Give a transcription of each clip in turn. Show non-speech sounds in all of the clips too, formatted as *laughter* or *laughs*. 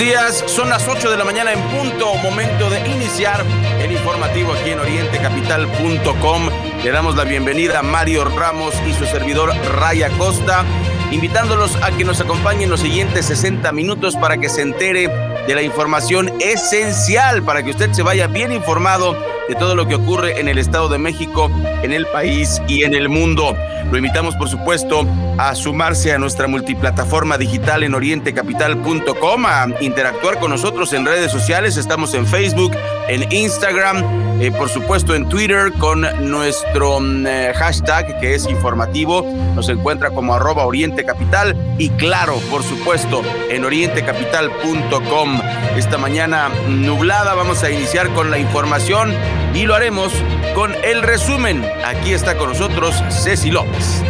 Días, son las 8 de la mañana en punto, momento de iniciar el informativo aquí en orientecapital.com. Le damos la bienvenida a Mario Ramos y su servidor Raya Costa, invitándolos a que nos acompañen los siguientes 60 minutos para que se entere de la información esencial, para que usted se vaya bien informado de todo lo que ocurre en el Estado de México, en el país y en el mundo. Lo invitamos, por supuesto, a sumarse a nuestra multiplataforma digital en orientecapital.com, a interactuar con nosotros en redes sociales. Estamos en Facebook, en Instagram, eh, por supuesto en Twitter con nuestro mm, eh, hashtag que es informativo. Nos encuentra como arroba orientecapital y claro, por supuesto, en orientecapital.com. Esta mañana nublada vamos a iniciar con la información y lo haremos con el resumen. Aquí está con nosotros Ceci López.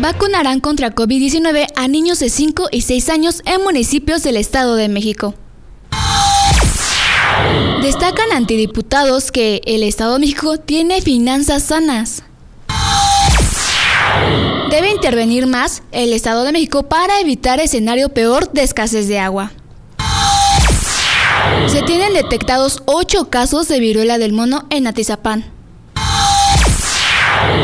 Vacunarán contra COVID-19 a niños de 5 y 6 años en municipios del Estado de México. Destacan antidiputados que el Estado de México tiene finanzas sanas. Debe intervenir más el Estado de México para evitar escenario peor de escasez de agua. Se tienen detectados 8 casos de viruela del mono en Atizapán.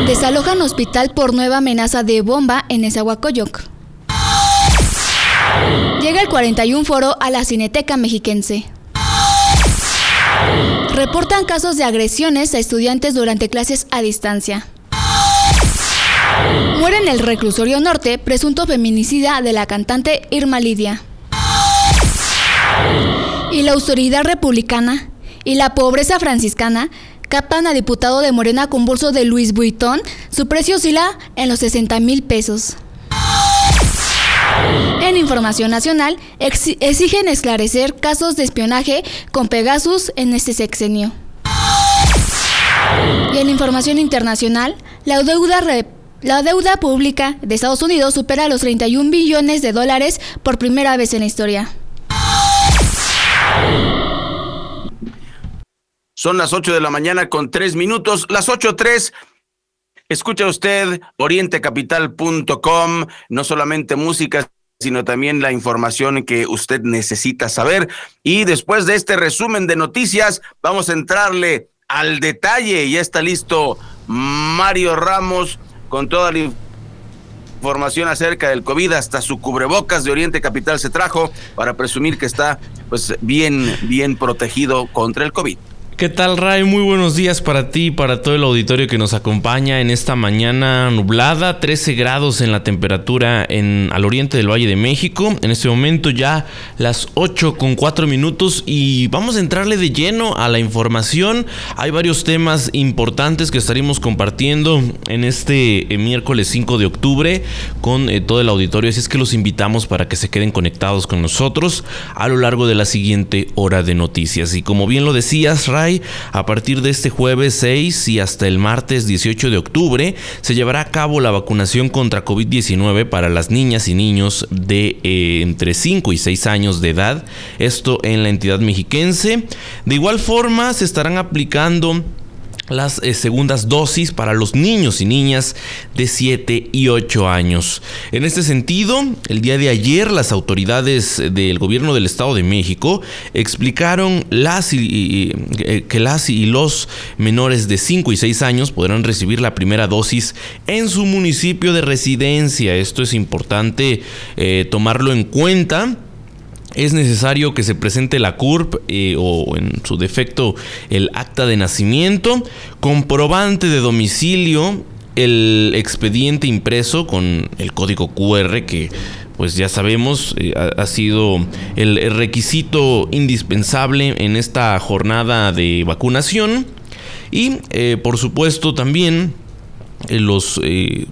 Desalojan hospital por nueva amenaza de bomba en Esahuacoyoc. Llega el 41 foro a la Cineteca Mexiquense. Reportan casos de agresiones a estudiantes durante clases a distancia. Muere en el reclusorio norte presunto feminicida de la cantante Irma Lidia. Y la autoridad republicana y la pobreza franciscana captan a diputado de Morena con bolso de Luis Vuitton. Su precio oscila en los 60 mil pesos. En información nacional, exigen esclarecer casos de espionaje con Pegasus en este sexenio. Y en información internacional, la deuda, la deuda pública de Estados Unidos supera los 31 billones de dólares por primera vez en la historia. Son las 8 de la mañana con 3 minutos, las 8.3. Escucha usted orientecapital.com, no solamente música, sino también la información que usted necesita saber. Y después de este resumen de noticias, vamos a entrarle al detalle. Ya está listo Mario Ramos con toda la información acerca del COVID, hasta su cubrebocas de Oriente Capital se trajo para presumir que está pues bien, bien protegido contra el COVID. ¿Qué tal, Ray? Muy buenos días para ti y para todo el auditorio que nos acompaña en esta mañana nublada, 13 grados en la temperatura en al oriente del Valle de México. En este momento ya las 8 con 4 minutos y vamos a entrarle de lleno a la información. Hay varios temas importantes que estaremos compartiendo en este eh, miércoles 5 de octubre con eh, todo el auditorio, así es que los invitamos para que se queden conectados con nosotros a lo largo de la siguiente hora de noticias. Y como bien lo decías, Ray, a partir de este jueves 6 y hasta el martes 18 de octubre se llevará a cabo la vacunación contra COVID-19 para las niñas y niños de eh, entre 5 y 6 años de edad. Esto en la entidad mexiquense. De igual forma se estarán aplicando las eh, segundas dosis para los niños y niñas de 7 y 8 años. En este sentido, el día de ayer las autoridades del gobierno del Estado de México explicaron eh, que las y los menores de 5 y 6 años podrán recibir la primera dosis en su municipio de residencia. Esto es importante eh, tomarlo en cuenta es necesario que se presente la CURP eh, o en su defecto el acta de nacimiento, comprobante de domicilio, el expediente impreso con el código QR que pues ya sabemos, eh, ha, sido el, requisito indispensable en esta jornada de vacunación. Y eh, por supuesto también los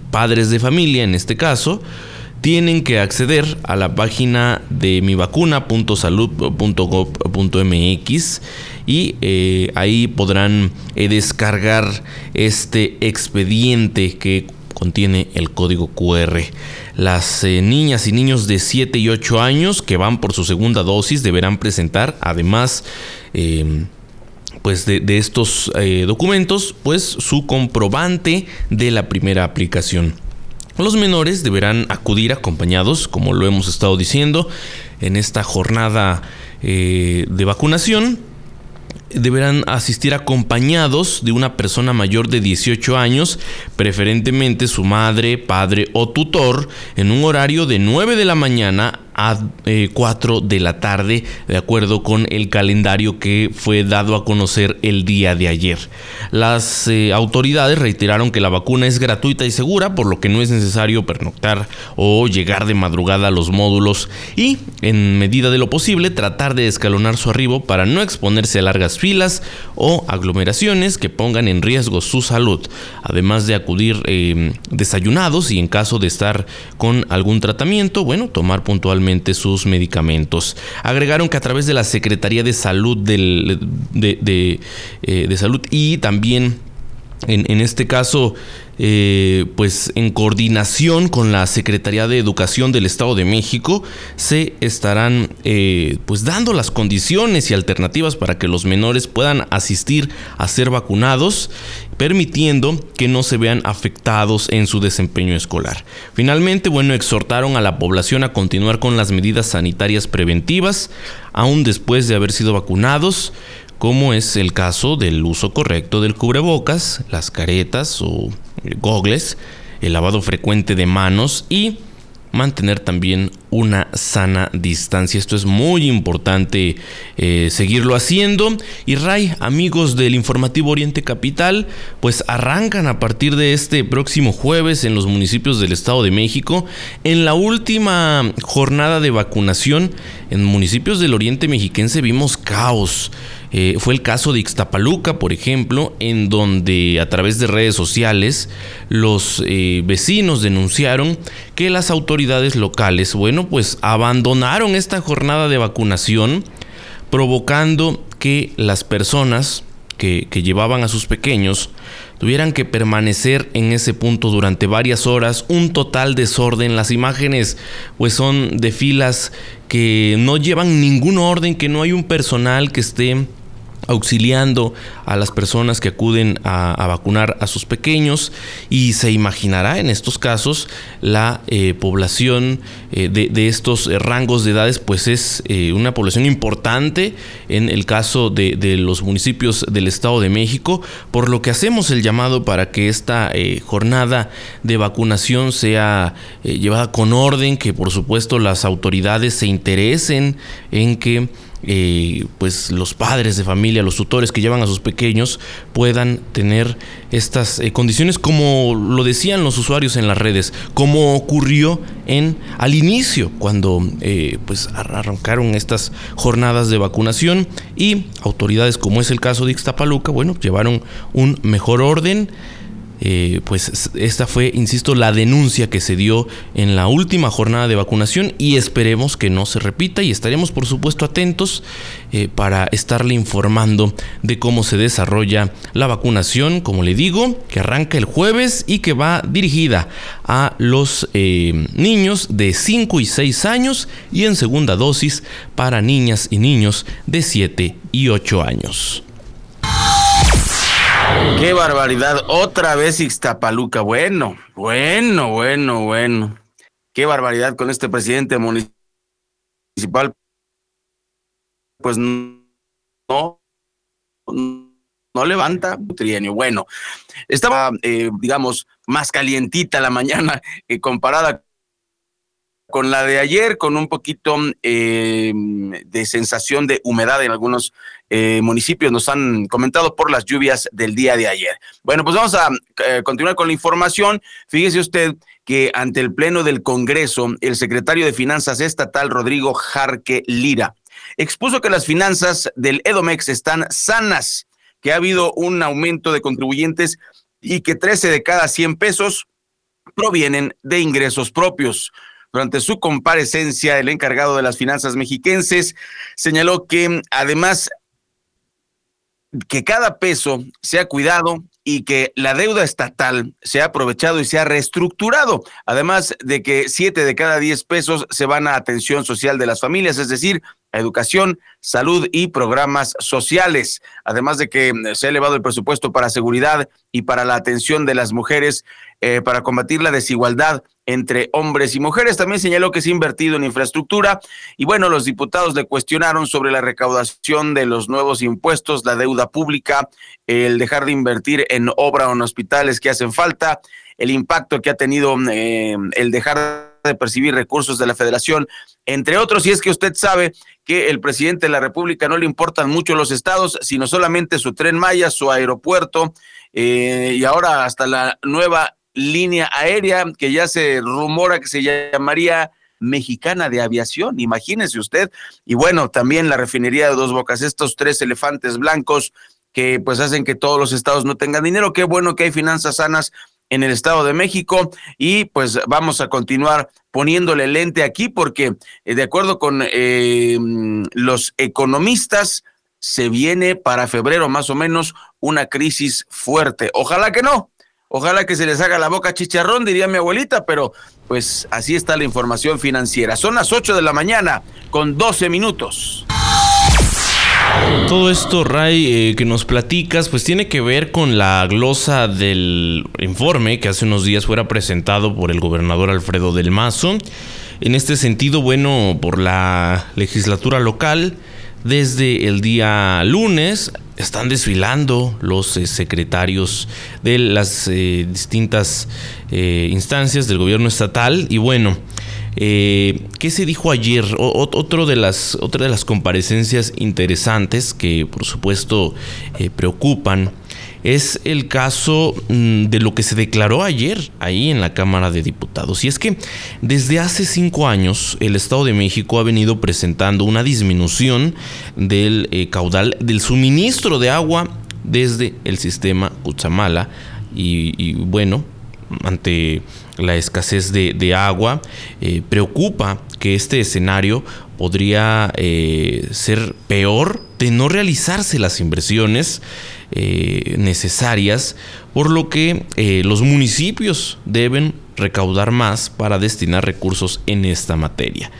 padres de familia, en este caso, tienen que acceder a la página de mivacuna.salud.gov.mx y ahí podrán descargar este expediente que contiene el código QR. Las eh, niñas y niños de 7 y 8 años que van por su segunda dosis deberán presentar además em, pues de, estos eh, documentos pues su comprobante de la primera aplicación. Los menores deberán acudir acompañados, como lo hemos estado diciendo, en esta jornada eh, de vacunación. Deberán asistir acompañados de una persona mayor de 18 años, preferentemente su madre, padre o tutor, en un horario de 9 de la mañana a 4 eh, de la tarde, de acuerdo con el calendario que fue dado a conocer el día de ayer. Las eh, autoridades reiteraron que la vacuna es gratuita y segura, por lo que no es necesario pernoctar o llegar de madrugada a los módulos y, en medida de lo posible, tratar de escalonar su arribo para no exponerse a largas filas o aglomeraciones que pongan en riesgo su salud, además de acudir eh, desayunados y en caso de estar con algún tratamiento, bueno, tomar puntualmente sus medicamentos. Agregaron que a través de la Secretaría de Salud del, de, eh, Salud y también en, en este caso eh, pues en coordinación con la Secretaría de Educación del Estado de México, se estarán eh, pues dando las condiciones y alternativas para que los menores puedan asistir a ser vacunados, permitiendo que no se vean afectados en su desempeño escolar. Finalmente, bueno, exhortaron a la población a continuar con las medidas sanitarias preventivas, aún después de haber sido vacunados como es el caso del uso correcto del cubrebocas, las caretas o gogles, el lavado frecuente de manos y mantener también una sana distancia. Esto es muy importante eh, seguirlo haciendo. Y Ray, amigos del informativo Oriente Capital, pues arrancan a partir de este próximo jueves en los municipios del Estado de México. En la última jornada de vacunación en municipios del Oriente Mexiquense vimos caos. Eh, fue el caso de Ixtapaluca, por ejemplo, en donde a través de redes sociales los eh, vecinos denunciaron que las autoridades locales, bueno, pues abandonaron esta jornada de vacunación, provocando que las personas que, que llevaban a sus pequeños tuvieran que permanecer en ese punto durante varias horas, un total desorden. Las imágenes pues son de filas que no llevan ningún orden, que no hay un personal que esté auxiliando a las personas que acuden a, vacunar a sus pequeños. Y se imaginará en estos casos la eh, población eh, de, estos rangos de edades pues es eh, una población importante en el caso de, los municipios del Estado de México por lo que hacemos el llamado para que esta jornada de vacunación sea llevada con orden que por supuesto las autoridades se interesen en que eh, pues los padres de familia, los tutores que llevan a sus pequeños puedan tener estas eh, condiciones como lo decían los usuarios en las redes, como ocurrió en al inicio cuando eh, pues arrancaron estas jornadas de vacunación y autoridades como es el caso de Ixtapaluca, bueno, llevaron un mejor orden eh, pues esta fue, insisto, la denuncia que se dio en la última jornada de vacunación y esperemos que no se repita y estaremos por supuesto atentos eh, para estarle informando de cómo se desarrolla la vacunación, como le digo, que arranca el jueves y que va dirigida a los eh, niños de 5 y 6 años y en segunda dosis para niñas y niños de 7 y 8 años. Qué barbaridad. Otra vez Ixtapaluca. Bueno, bueno, bueno, bueno. Qué barbaridad con este presidente municipal. Pues no, no levanta trienio. Bueno, estaba, eh, digamos, más calientita la mañana eh, comparada con la de ayer, con un poquito eh, de sensación de humedad en algunos eh, municipios, nos han comentado por las lluvias del día de ayer. Bueno, pues vamos a eh, continuar con la información. Fíjese usted que ante el Pleno del Congreso, el secretario de Finanzas Estatal, Rodrigo Jarque Lira, expuso que las finanzas del Edomex están sanas, que ha habido un aumento de contribuyentes y que 13 de cada 100 pesos provienen de ingresos propios. Durante su comparecencia, el encargado de las finanzas mexiquenses señaló que además que cada peso sea cuidado y que la deuda estatal se ha aprovechado y se ha reestructurado, además de que siete de cada diez pesos se van a atención social de las familias, es decir, educación, salud y programas sociales. Además de que mm, se ha elevado el presupuesto para seguridad y para la atención de las mujeres eh, para combatir la desigualdad entre hombres y mujeres. También señaló que se ha invertido en infraestructura y bueno, los diputados le cuestionaron sobre la recaudación de los nuevos impuestos, la deuda pública, el dejar de invertir en obra o en hospitales que hacen falta, el impacto que ha tenido eh, el dejar de percibir recursos de la federación, entre otros, y es que usted sabe que el presidente de la República no le importan mucho los estados, sino solamente su tren Maya, su aeropuerto, eh, y ahora hasta la nueva línea aérea que ya se rumora que se llamaría mexicana de aviación, imagínese usted, y bueno, también la refinería de Dos Bocas, estos tres elefantes blancos que pues hacen que todos los estados no tengan dinero, qué bueno que hay finanzas sanas en el Estado de México y pues vamos a continuar poniéndole lente aquí porque eh, de acuerdo con eh, los economistas se viene para febrero más o menos una crisis fuerte. Ojalá que no, ojalá que se les haga la boca chicharrón, diría mi abuelita, pero pues así está la información financiera. Son las 8 de la mañana con 12 minutos. Todo esto, Ray, eh, que nos platicas, pues tiene que ver con la glosa del informe que hace unos días fuera presentado por el gobernador Alfredo del Mazo. En este sentido, bueno, por la legislatura local, desde el día lunes están desfilando los eh, secretarios de las eh, distintas instancias del gobierno estatal y bueno, eh, ¿Qué se dijo ayer? otro de las, otra de las comparecencias interesantes que por supuesto eh, preocupan es el caso mm, de lo que se declaró ayer ahí en la Cámara de Diputados. Y es que desde hace cinco años el Estado de México ha venido presentando una disminución del eh, caudal del suministro de agua desde el sistema Cutzamala. y bueno, ante la escasez de, agua, eh, preocupa que este escenario podría eh, ser peor de no realizarse las inversiones eh, necesarias, por lo que los municipios deben recaudar más para destinar recursos en esta materia.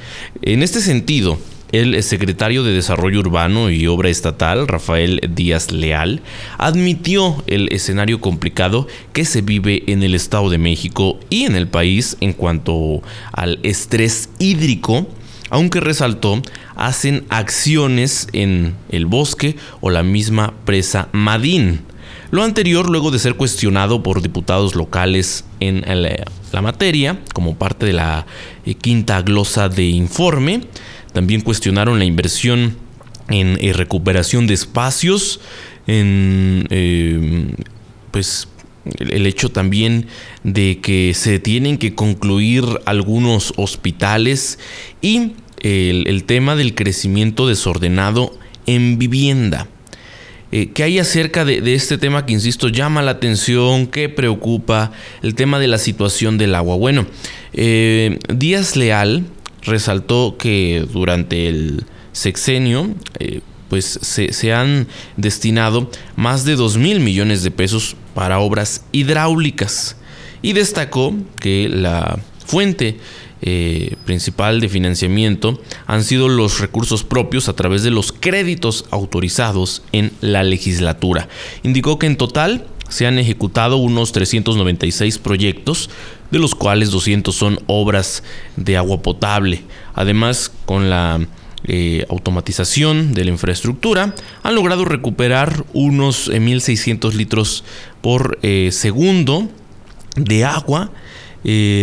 En este sentido, el secretario de Desarrollo Urbano y Obra Estatal, Rafael Díaz Leal, admitió el escenario complicado que se vive en el Estado de México y en el país en cuanto al estrés hídrico, aunque resaltó, hacen acciones en el bosque o la misma presa Madín. Lo anterior luego de ser cuestionado por diputados locales en la, materia, como parte de la eh, quinta glosa de informe, también cuestionaron la inversión en eh, recuperación de espacios, en eh, pues el hecho también de que se tienen que concluir algunos hospitales y el, tema del crecimiento desordenado en vivienda. Eh, ¿Qué hay acerca de, este tema que, insisto, llama la atención, que preocupa? El tema de la situación del agua. Bueno, Díaz Leal, resaltó que durante el sexenio eh, pues se, han destinado más de 2 mil millones de pesos para obras hidráulicas y destacó que la fuente eh, principal de financiamiento han sido los recursos propios a través de los créditos autorizados en la legislatura. Indicó que en total se han ejecutado unos 396 proyectos, de los cuales 200 son obras de agua potable. Además, con la eh, automatización de la infraestructura, han logrado recuperar unos 1.600 eh, litros por eh, segundo de agua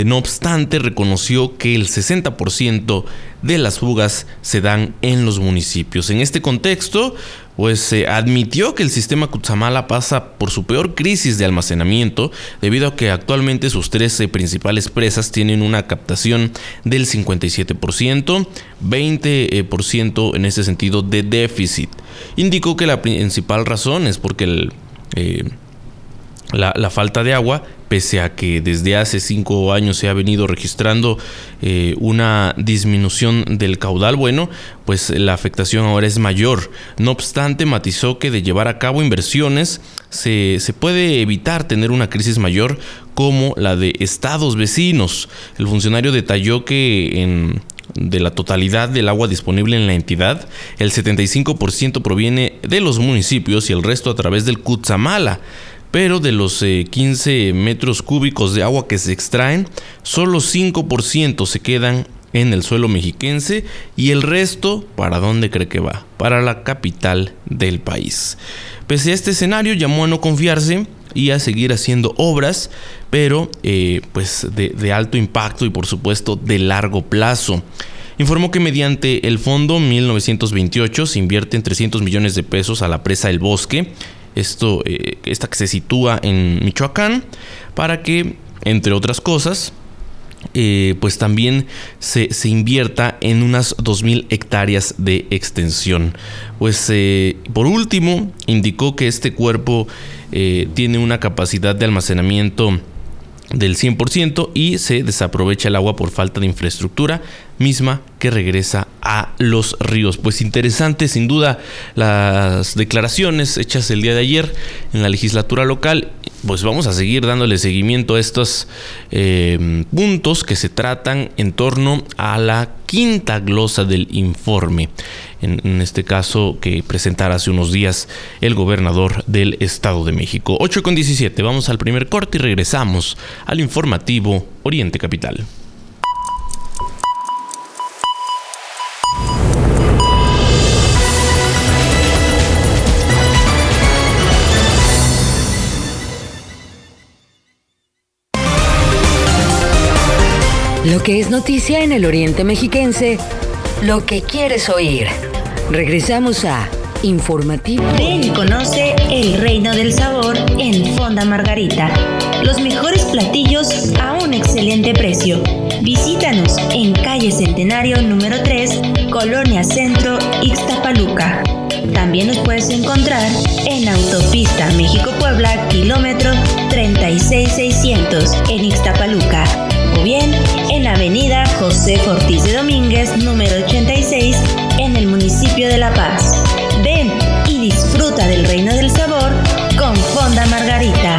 no obstante, reconoció que el 60% de las fugas se dan en los municipios. En este contexto, pues se admitió que el sistema Cutzamala pasa por su peor crisis de almacenamiento debido a que actualmente sus 13 principales presas tienen una captación del 57%, 20% en ese sentido de déficit. Indicó que la principal razón es porque el... Eh, la, falta de agua, pese a que desde hace cinco años se ha venido registrando eh, una disminución del caudal, bueno, pues la afectación ahora es mayor. No obstante, matizó que de llevar a cabo inversiones se, se puede evitar tener una crisis mayor como la de estados vecinos. El funcionario detalló que en de la totalidad del agua disponible en la entidad, el 75% proviene de los municipios y el resto a través del Cutzamala pero de los 15 eh, metros cúbicos de agua que se extraen, solo 5% se quedan en el suelo mexiquense y el resto, ¿para dónde cree que va? Para la capital del país. Pese a este escenario, llamó a no confiarse y a seguir haciendo obras, pero eh, pues de, alto impacto y por supuesto de largo plazo informó que mediante el fondo 1928 se invierten 300 millones de pesos a la presa El Bosque esto, eh, esta que se sitúa en Michoacán, para que, entre otras cosas, eh, pues también se, invierta en unas 2.000 hectáreas de extensión. Pues eh, por último, indicó que este cuerpo tiene una capacidad de almacenamiento del 100% y se desaprovecha el agua por falta de infraestructura misma que regresa a los ríos. Pues interesante sin duda las declaraciones hechas el día de ayer en la legislatura local. Pues vamos a seguir dándole seguimiento a estos eh, puntos que se tratan en torno a la quinta glosa del informe. En, este caso que presentara hace unos días el gobernador del Estado de México. 8 con 17, vamos al primer corte y regresamos al informativo Oriente Capital. Lo que es noticia en el Oriente Mexiquense, lo que quieres oír. Regresamos a Informativo. Ven y conoce el reino del sabor en Fonda Margarita. Los mejores platillos a un excelente precio. Visítanos en calle Centenario número 3, Colonia Centro, Ixtapaluca. También nos puedes encontrar en Autopista México-Puebla, kilómetro 36600, en Ixtapaluca o bien en Avenida José Ortiz de Domínguez, número 86, en el municipio de La Paz. Ven y disfruta del reino del sabor con Fonda Margarita.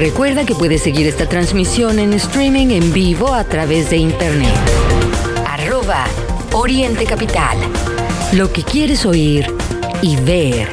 Recuerda que puedes seguir esta transmisión en streaming en vivo a través de internet. Arroba Oriente Capital. Lo que quieres oír y ver.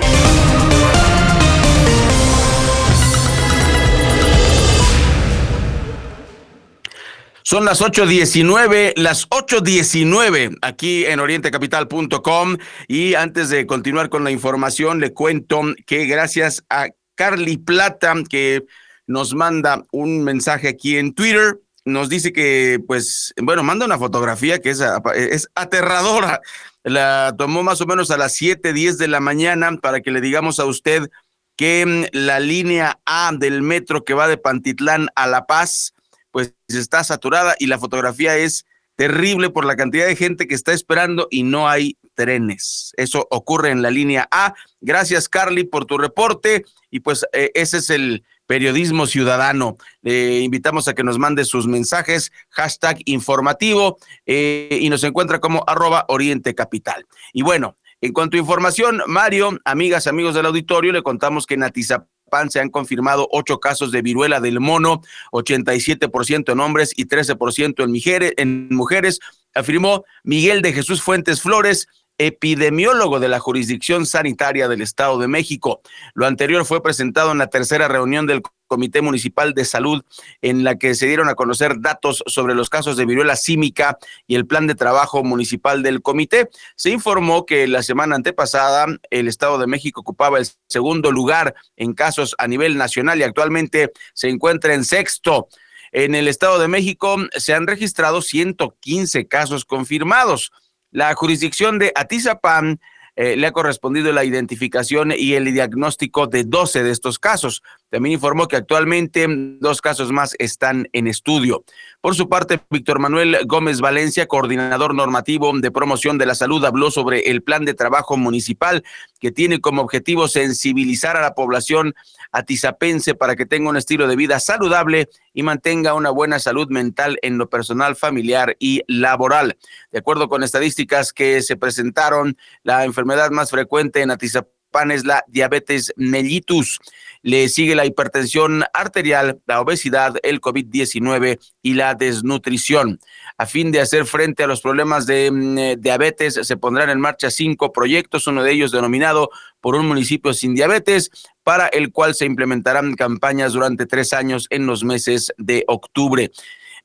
Son las 8.19, las 8.19 aquí en orientecapital.com y antes de continuar con la información le cuento que gracias a Carly Plata que nos manda un mensaje aquí en Twitter. nos dice que, pues, bueno, manda una fotografía que es, es aterradora. La tomó más o menos a las 7, 10 de la mañana para que le digamos a usted que mm, la línea A del metro que va de Pantitlán a La Paz, pues está saturada y la fotografía es terrible por la cantidad de gente que está esperando y no hay trenes. Eso ocurre en la línea A. Gracias, Carly, por tu reporte. Y pues eh, ese es el periodismo ciudadano. Le invitamos a que nos mande sus mensajes, hashtag informativo, eh, y nos encuentra como arroba Oriente Capital. Y bueno, en cuanto a información, Mario, amigas, amigos del auditorio, le contamos que en Atizapán se han confirmado ocho casos de viruela del mono, 87% en hombres y 13% en mujeres, en mujeres, afirmó Miguel de Jesús Fuentes Flores, epidemiólogo de la jurisdicción sanitaria del Estado de México. Lo anterior fue presentado en la tercera reunión del Comité Municipal de Salud, en la que se dieron a conocer datos sobre los casos de viruela símica y el plan de trabajo municipal del comité. Se informó que la semana antepasada el Estado de México ocupaba el segundo lugar en casos a nivel nacional y actualmente se encuentra en sexto. En el Estado de México se han registrado 115 casos confirmados. La jurisdicción de Atizapán eh, le ha correspondido la identificación y el diagnóstico de 12 de estos casos. También informó que actualmente dos casos más están en estudio. Por su parte, Víctor Manuel Gómez Valencia, coordinador normativo de promoción de la salud, habló sobre el plan de trabajo municipal que tiene como objetivo sensibilizar a la población atizapense para que tenga un estilo de vida saludable y mantenga una buena salud mental en lo personal, familiar y laboral. De acuerdo con estadísticas que se presentaron, la enfermedad más frecuente en Atizapán es la diabetes mellitus. Le sigue la hipertensión arterial, la obesidad, el COVID-19 y la desnutrición. A fin de hacer frente a los problemas de mm, eh, diabetes, se pondrán en marcha cinco proyectos, uno de ellos denominado por un municipio sin diabetes, para el cual se implementarán campañas durante tres años en los meses de octubre.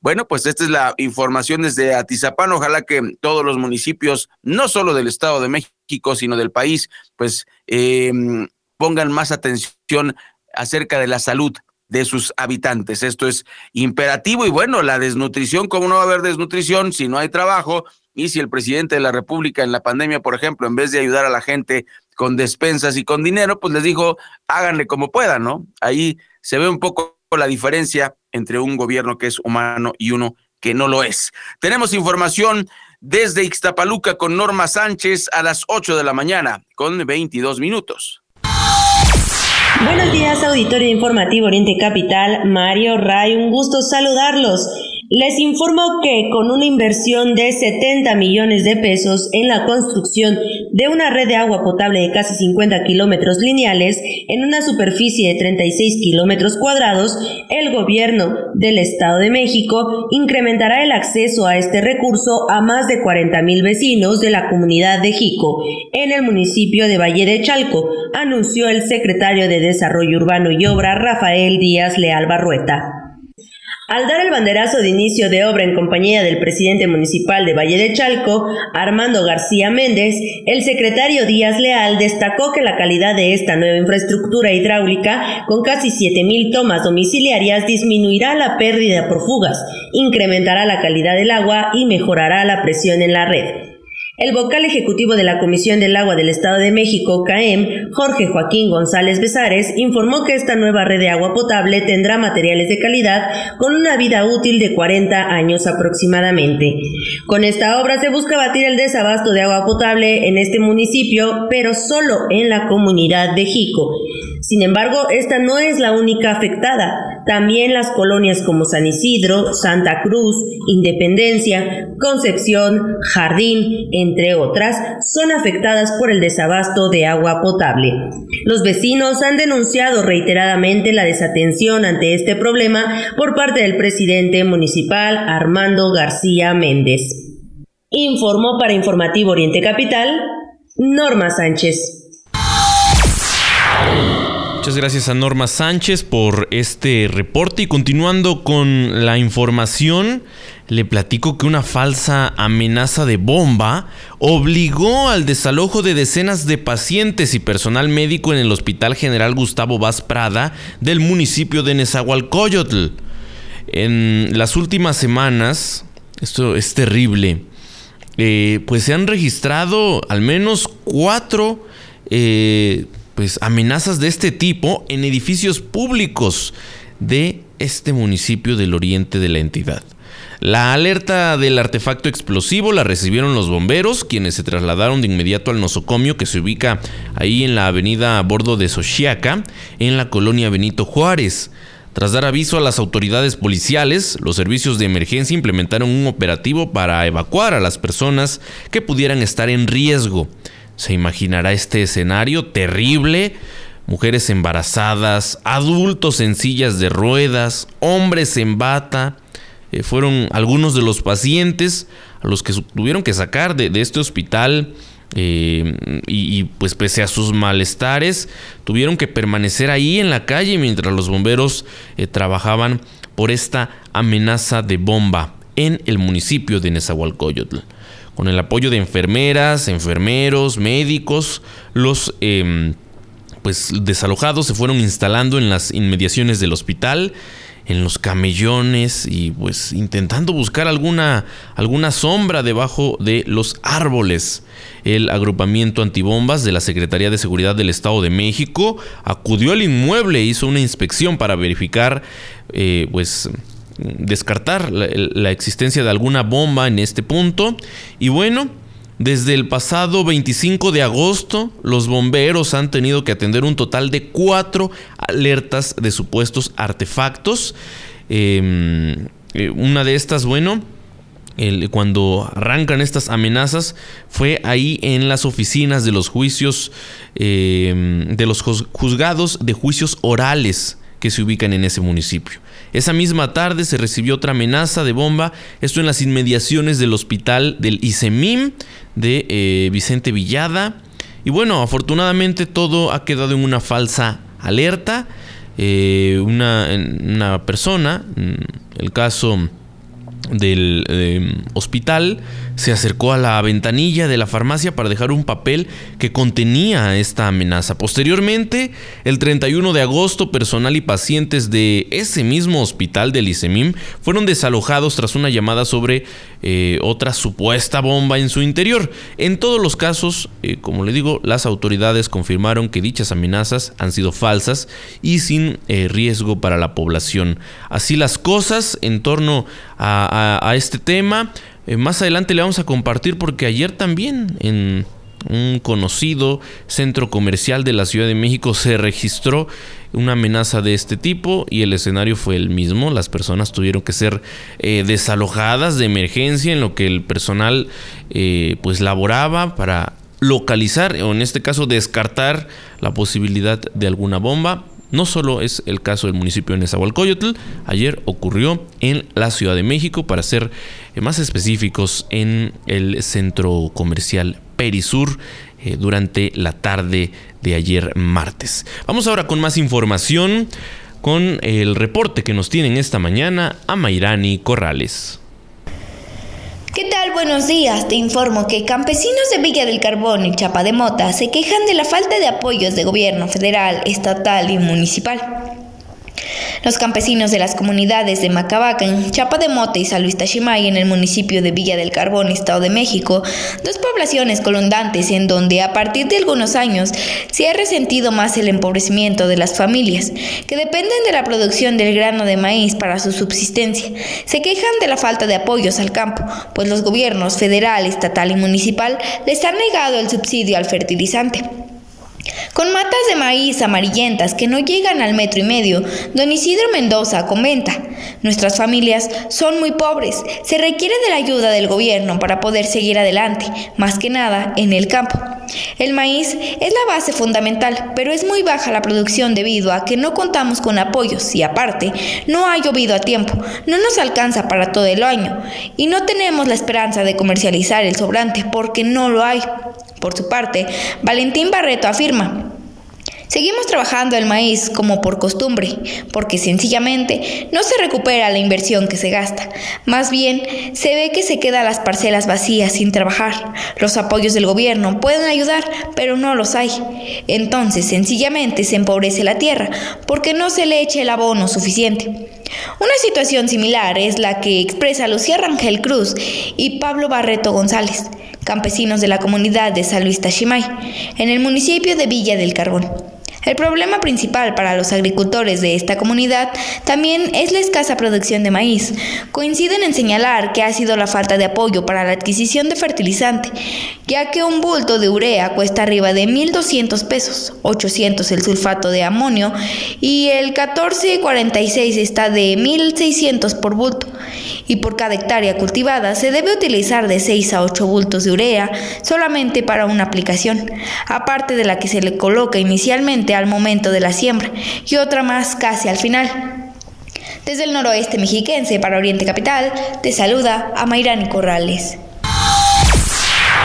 Bueno, pues esta es la información desde Atizapán. Ojalá que todos los municipios, no solo del Estado de México, sino del país, pues em, pongan más atención acerca de la salud de sus habitantes. Esto es imperativo y bueno, la desnutrición, ¿cómo no va a haber desnutrición si no hay trabajo? Y si el presidente de la República en la pandemia, por ejemplo, en vez de ayudar a la gente con despensas y con dinero, pues les dijo, háganle como puedan, ¿no? Ahí se ve un poco la diferencia entre un gobierno que es humano y uno que no lo es. Tenemos información desde Ixtapaluca con Norma Sánchez a las 8 de la mañana con 22 minutos. Buenos días, auditorio informativo Oriente Capital. Mario Ray, un gusto saludarlos. Les informo que con una inversión de 70 millones de pesos en la construcción de una red de agua potable de casi 50 kilómetros lineales en una superficie de 36 kilómetros cuadrados, el gobierno del Estado de México incrementará el acceso a este recurso a más de 40 mil vecinos de la comunidad de Jico, en el municipio de Valle de Chalco, anunció el secretario de Desarrollo Urbano y Obra Rafael Díaz Leal Barrueta. Al dar el banderazo de inicio de obra en compañía del presidente municipal de Valle de Chalco, Armando García Méndez, el secretario Díaz Leal destacó que la calidad de esta nueva infraestructura hidráulica, con casi 7.000 tomas domiciliarias, disminuirá la pérdida por fugas, incrementará la calidad del agua y mejorará la presión en la red. El vocal ejecutivo de la Comisión del Agua del Estado de México, CAEM, Jorge Joaquín González Besares, informó que esta nueva red de agua potable tendrá materiales de calidad con una vida útil de 40 años aproximadamente. Con esta obra se busca batir el desabasto de agua potable en este municipio, pero solo en la comunidad de Jico. Sin embargo, esta no es la única afectada. También las colonias como San Isidro, Santa Cruz, Independencia, Concepción, Jardín, entre otras, son afectadas por el desabasto de agua potable. Los vecinos han denunciado reiteradamente la desatención ante este problema por parte del presidente municipal Armando García Méndez. Informó para Informativo Oriente Capital, Norma Sánchez. Muchas gracias a Norma Sánchez por este reporte y continuando con la información, le platico que una falsa amenaza de bomba obligó al desalojo de decenas de pacientes y personal médico en el Hospital General Gustavo Vaz Prada del municipio de Nezahualcóyotl. En las últimas semanas, esto es terrible, eh, pues se han registrado al menos cuatro eh, pues, amenazas de este tipo en edificios públicos de este municipio del oriente de la entidad. La alerta del artefacto explosivo la recibieron los bomberos, quienes se trasladaron de inmediato al nosocomio que se ubica ahí en la avenida a bordo de Xochiaca, en la colonia Benito Juárez. Tras dar aviso a las autoridades policiales, los servicios de emergencia implementaron un operativo para evacuar a las personas que pudieran estar en riesgo. Se imaginará este escenario terrible. Mujeres embarazadas, adultos en sillas de ruedas, hombres en bata, eh, fueron algunos de los pacientes a los que tuvieron que sacar de, este hospital. Eh, y, pues pese a sus malestares tuvieron que permanecer ahí en la calle mientras los bomberos eh, trabajaban por esta amenaza de bomba en el municipio de Nezahualcóyotl. Con el apoyo de enfermeras, enfermeros, médicos, los em, pues desalojados se fueron instalando en las inmediaciones del hospital en los camellones y pues intentando buscar alguna, alguna sombra debajo de los árboles. El agrupamiento antibombas de la Secretaría de Seguridad del Estado de México acudió al inmueble e hizo una inspección para verificar, eh, pues descartar la, existencia de alguna bomba en este punto. Y bueno, desde el pasado 25 de agosto, los bomberos han tenido que atender un total de cuatro alertas de supuestos artefactos. Em, eh, una de estas, bueno, cuando arrancan estas amenazas fue ahí en las oficinas de los juicios, em, de los juzgados de juicios orales que se ubican en ese municipio. Esa misma tarde se recibió otra amenaza de bomba, esto en las inmediaciones del hospital del ICEMIM de eh, Vicente Villada. Y bueno, afortunadamente todo ha quedado en una falsa alerta. Eh, una, persona, mm, el caso del eh, hospital, se acercó a la ventanilla de la farmacia para dejar un papel que contenía esta amenaza. Posteriormente, el 31 de agosto, personal y pacientes de ese mismo hospital del ICEMIM fueron desalojados tras una llamada sobre eh, otra supuesta bomba en su interior. En todos los casos, eh, como le digo, las autoridades confirmaron que dichas amenazas han sido falsas y sin eh, riesgo para la población. Así las cosas en torno a este tema. Eh, más adelante le vamos a compartir porque ayer también en un conocido centro comercial de la Ciudad de México se registró una amenaza de este tipo y el escenario fue el mismo. Las personas tuvieron que ser eh, desalojadas de emergencia en lo que el personal eh, pues laboraba para localizar o en este caso descartar la posibilidad de alguna bomba. No solo es el caso del municipio de Nezahualcóyotl, ayer ocurrió en la Ciudad de México, para ser eh, más específicos, en el centro comercial Perisur eh, durante la tarde de ayer martes. Vamos ahora con más información con el reporte que nos tienen esta mañana a Mairani Corrales. ¿Qué tal? Buenos días. Te informo que campesinos de Villa del Carbón y Chapa de Mota se quejan de la falta de apoyos de gobierno federal, estatal y municipal. Los campesinos de las comunidades de Macabaca, en Chapa de Mote y San Luis Tachimay, en el municipio de Villa del Carbón, Estado de México, dos poblaciones colondantes en donde a partir de algunos años se ha resentido más el empobrecimiento de las familias, que dependen de la producción del grano de maíz para su subsistencia. Se quejan de la falta de apoyos al campo, pues los gobiernos federal, estatal y municipal les han negado el subsidio al fertilizante. Con matas de maíz amarillentas que no llegan al metro y medio, don Isidro Mendoza comenta, nuestras familias son muy pobres, se requiere de la ayuda del gobierno para poder seguir adelante, más que nada en el campo. El maíz es la base fundamental, pero es muy baja la producción debido a que no contamos con apoyos y aparte no ha llovido a tiempo, no nos alcanza para todo el año y no tenemos la esperanza de comercializar el sobrante porque no lo hay. Por su parte, Valentín Barreto afirma, Seguimos trabajando el maíz como por costumbre, porque sencillamente no se recupera la inversión que se gasta. Más bien, se ve que se quedan las parcelas vacías sin trabajar. Los apoyos del gobierno pueden ayudar, pero no los hay. Entonces, sencillamente se empobrece la tierra, porque no se le echa el abono suficiente. Una situación similar es la que expresa Lucía Rangel Cruz y Pablo Barreto González, campesinos de la comunidad de San Luis Tachimay, en el municipio de Villa del Carbón. El problema principal para los agricultores de esta comunidad también es la escasa producción de maíz. Coinciden en señalar que ha sido la falta de apoyo para la adquisición de fertilizante, ya que un bulto de urea cuesta arriba de 1.200 pesos, 800 el sulfato de amonio y el 1446 está de 1.600 por bulto. Y por cada hectárea cultivada se debe utilizar de 6 a 8 bultos de urea solamente para una aplicación, aparte de la que se le coloca inicialmente al momento de la siembra y otra más casi al final. Desde el noroeste mexiquense para Oriente Capital, te saluda a Mayrani Corrales.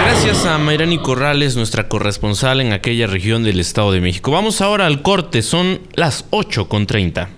Gracias a Mayrani Corrales, nuestra corresponsal en aquella región del Estado de México. Vamos ahora al corte, son las 8.30.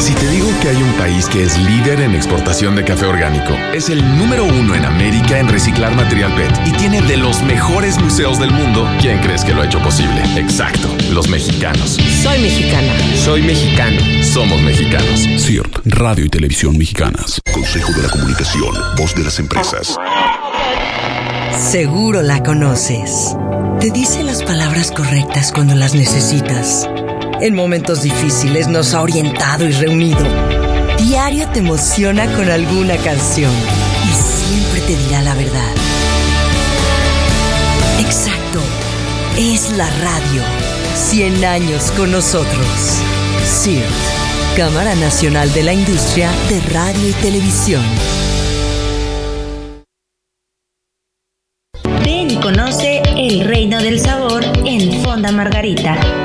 Si te digo que hay un país que es líder en exportación de café orgánico, es el número uno en América en reciclar material PET y tiene de los mejores museos del mundo, ¿quién crees que lo ha hecho posible? Exacto, los mexicanos. Soy mexicana. Soy mexicano. Somos mexicanos. CIRT, Radio y Televisión Mexicanas. Consejo de la Comunicación, voz de las empresas. Seguro la conoces. Te dice las palabras correctas cuando las necesitas en momentos difíciles nos ha orientado y reunido. Diario te emociona con alguna canción y siempre te dirá la verdad. Exacto, es la radio. 100 años con nosotros. CIRT, Cámara Nacional de la Industria de Radio y Televisión. Ven y conoce el reino del sabor en Fonda Margarita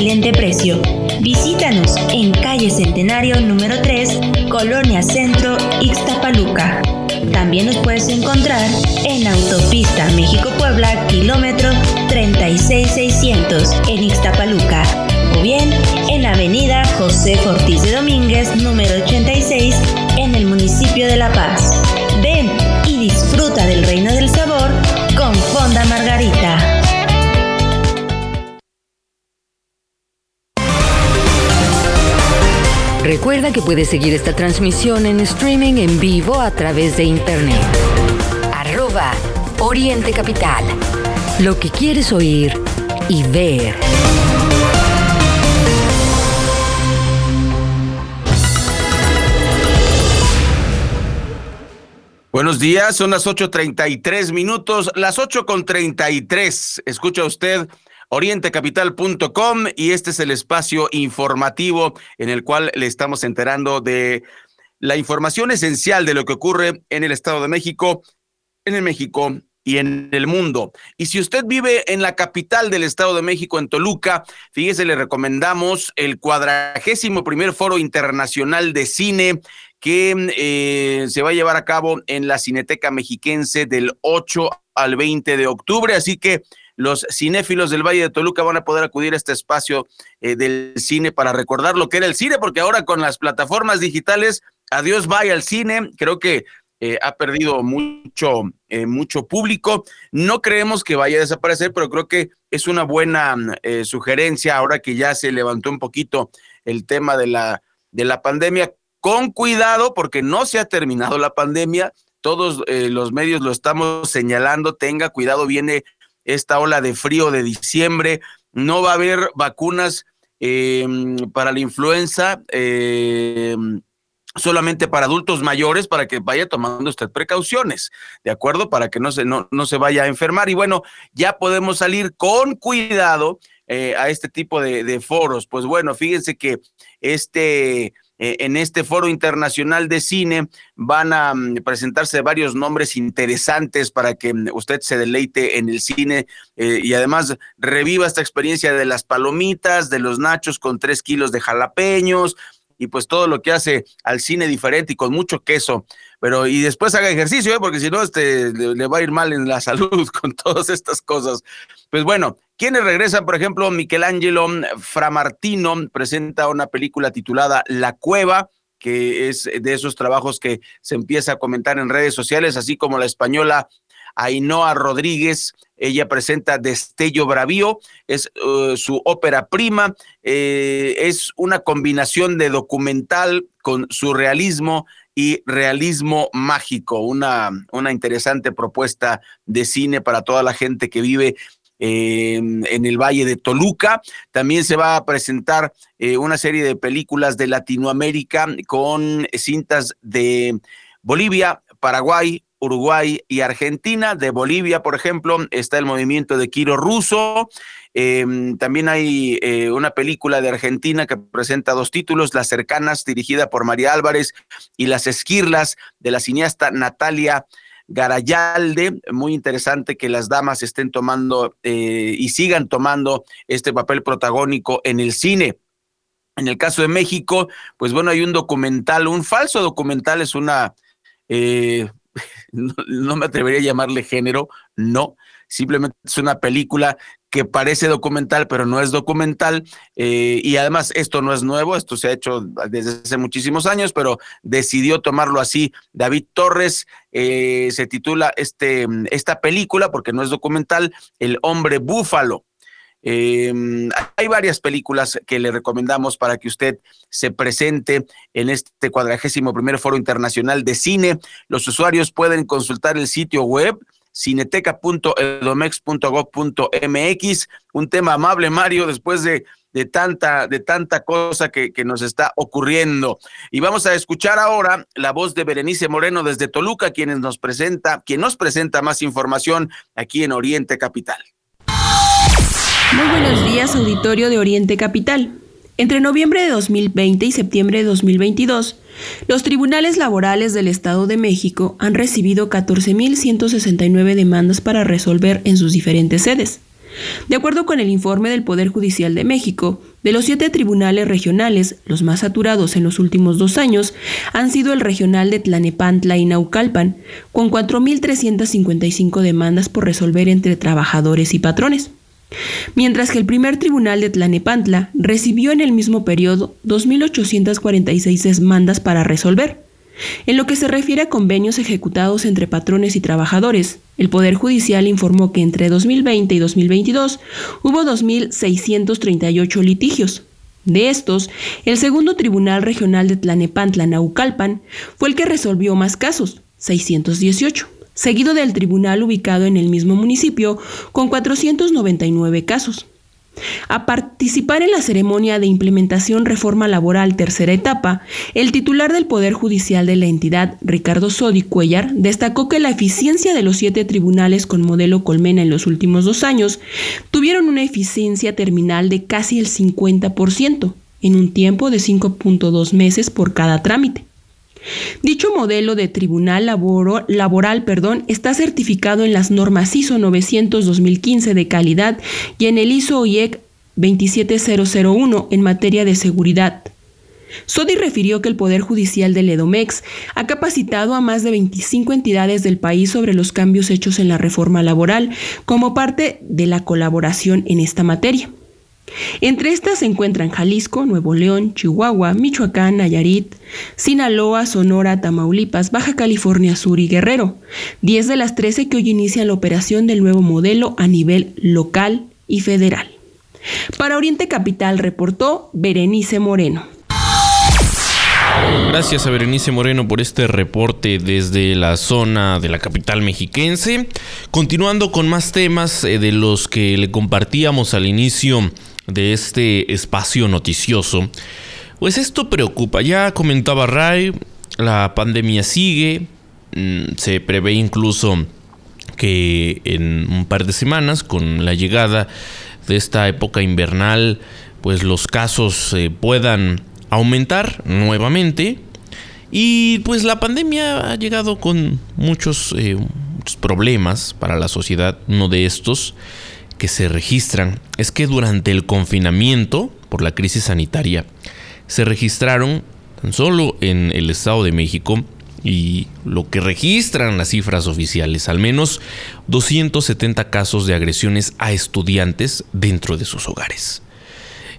excelente precio. Visítanos en calle Centenario número 3, Colonia Centro, Ixtapaluca. También nos puedes encontrar en Autopista México-Puebla, kilómetro 36600 en Ixtapaluca. O bien en Avenida José Ortiz de Domínguez, número 86, en el municipio de La Paz. Recuerda que puedes seguir esta transmisión en streaming en vivo a través de internet. Arroba Oriente Capital. Lo que quieres oír y ver. Buenos días, son las 8.33 minutos, las 8.33. Escucha usted orientecapital.com y este es el espacio informativo en el cual le estamos enterando de la información esencial de lo que ocurre en el Estado de México, en el México y en el mundo. Y si usted vive en la capital del Estado de México, en Toluca, fíjese, le recomendamos el cuadragésimo primer foro internacional de cine que eh, se va a llevar a cabo en la Cineteca Mexiquense del 8 al 20 de octubre. Así que los cinéfilos del Valle de Toluca van a poder acudir a este espacio eh, del cine para recordar lo que era el cine, porque ahora con las plataformas digitales, adiós vaya al cine, creo que eh, ha perdido mucho, eh, mucho público. No creemos que vaya a desaparecer, pero creo que es una buena sugerencia ahora que ya se levantó un poquito el tema de la, de la pandemia. Con cuidado, porque no se ha terminado la pandemia. Todos los medios lo estamos señalando. Tenga cuidado, viene esta ola de frío de diciembre. No va a haber vacunas em, para la influenza. Em, solamente para adultos mayores para que vaya tomando usted precauciones, ¿de acuerdo? Para que no se, no, no se vaya a enfermar. Y bueno, ya podemos salir con cuidado eh, a este tipo de, de foros? Pues bueno, fíjense que este eh, en este foro internacional de cine van a mm, presentarse varios nombres interesantes para que mm, usted se deleite en el cine eh, y además reviva esta experiencia de las palomitas, de los nachos con tres kilos de jalapeños y pues todo lo que hace al cine diferente y con mucho queso. Pero y después haga ejercicio, ¿eh? porque si no, este, le, va a ir mal en la *laughs* salud con todas estas cosas. Pues bueno, quienes regresan, por ejemplo, Michelangelo Framartino presenta una película titulada La Cueva, que es de esos trabajos que se empieza a comentar en redes sociales, así como la española Ainhoa Rodríguez. Ella presenta Destello Bravío, es uh, su ópera prima, eh, es una combinación de documental con surrealismo y realismo mágico, una, una interesante propuesta de cine para toda la gente que vive en el Valle de Toluca. También se va a presentar eh, una serie de películas de Latinoamérica con cintas de Bolivia, Paraguay, Uruguay y Argentina. De Bolivia, por ejemplo, está el movimiento de Quiro Russo. Em, también hay eh, una película de Argentina que presenta dos títulos, Las Cercanas, dirigida por María Álvarez, y Las Esquirlas, de la cineasta Natalia Garayalde. Muy interesante que las damas estén tomando eh, y sigan tomando este papel protagónico en el cine. En el caso de México, pues bueno, hay un documental, un falso documental, es una, eh, *laughs* no, me atrevería a llamarle género, no, simplemente es una película que parece documental, pero no es documental. Eh, y además, esto no es nuevo, esto se ha hecho desde hace muchísimos años, pero decidió tomarlo así. David Torres eh, se titula este, esta película, porque no es documental, El hombre búfalo. Em, hay varias películas que le recomendamos para que usted se presente en este cuadragésimo primer foro internacional de cine. Los usuarios pueden consultar el sitio web cineteca.edomex.gov.mx. Un tema amable, Mario, después de, de tanta, de tanta cosa que, que, nos está ocurriendo. Y vamos a escuchar ahora la voz de Berenice Moreno desde Toluca, quien nos presenta, quien nos presenta más información aquí en Oriente Capital. Muy buenos días, auditorio de Oriente Capital. Entre noviembre de 2020 y septiembre de 2022, los tribunales laborales del Estado de México han recibido 14.169 demandas para resolver en sus diferentes sedes. De acuerdo con el informe del Poder Judicial de México, de los siete tribunales regionales, los más saturados en los últimos dos años han sido el regional de Tlanepantla y Naucalpan, con 4.355 demandas por resolver entre trabajadores y patrones mientras que el primer tribunal de Tlanepantla recibió en el mismo periodo 2.846 demandas para resolver. En lo que se refiere a convenios ejecutados entre patrones y trabajadores, el Poder Judicial informó que entre 2020 y 2022 hubo 2.638 litigios. De estos, el segundo Tribunal Regional de Tlanepantla, Naucalpan, fue el que resolvió más casos, 618 seguido del tribunal ubicado en el mismo municipio con 499 casos. A participar en la ceremonia de implementación reforma laboral tercera etapa, el titular del Poder Judicial de la entidad, Ricardo Sodi Cuellar, destacó que la eficiencia de los siete tribunales con modelo Colmena en los últimos dos años tuvieron una eficiencia terminal de casi el 50%, en un tiempo de 5.2 meses por cada trámite. Dicho modelo de tribunal laboral perdón, está certificado en las normas ISO 900-2015 de calidad y en el ISO IEC 27001 en materia de seguridad. Sodi refirió que el Poder Judicial del EDOMEX ha capacitado a más de 25 entidades del país sobre los cambios hechos en la reforma laboral como parte de la colaboración en esta materia. Entre estas se encuentran Jalisco, Nuevo León, Chihuahua, Michoacán, Nayarit, Sinaloa, Sonora, Tamaulipas, Baja California Sur y Guerrero, 10 de las 13 que hoy inician la operación del nuevo modelo a nivel local y federal. Para Oriente Capital reportó Berenice Moreno. Gracias a Berenice Moreno por este reporte desde la zona de la capital mexiquense. Continuando con más temas eh, de los que le compartíamos al inicio de este espacio noticioso, pues esto preocupa. Ya comentaba Ray, la pandemia sigue, mm, se prevé incluso que en un par de semanas, con la llegada de esta época invernal, pues los casos eh, puedan aumentar nuevamente. Y pues la pandemia ha llegado con muchos, eh, muchos problemas para la sociedad. Uno de estos que se registran es que durante el confinamiento por la crisis sanitaria se registraron tan solo en el Estado de México y lo que registran las cifras oficiales, al menos 270 casos de agresiones a estudiantes dentro de sus hogares.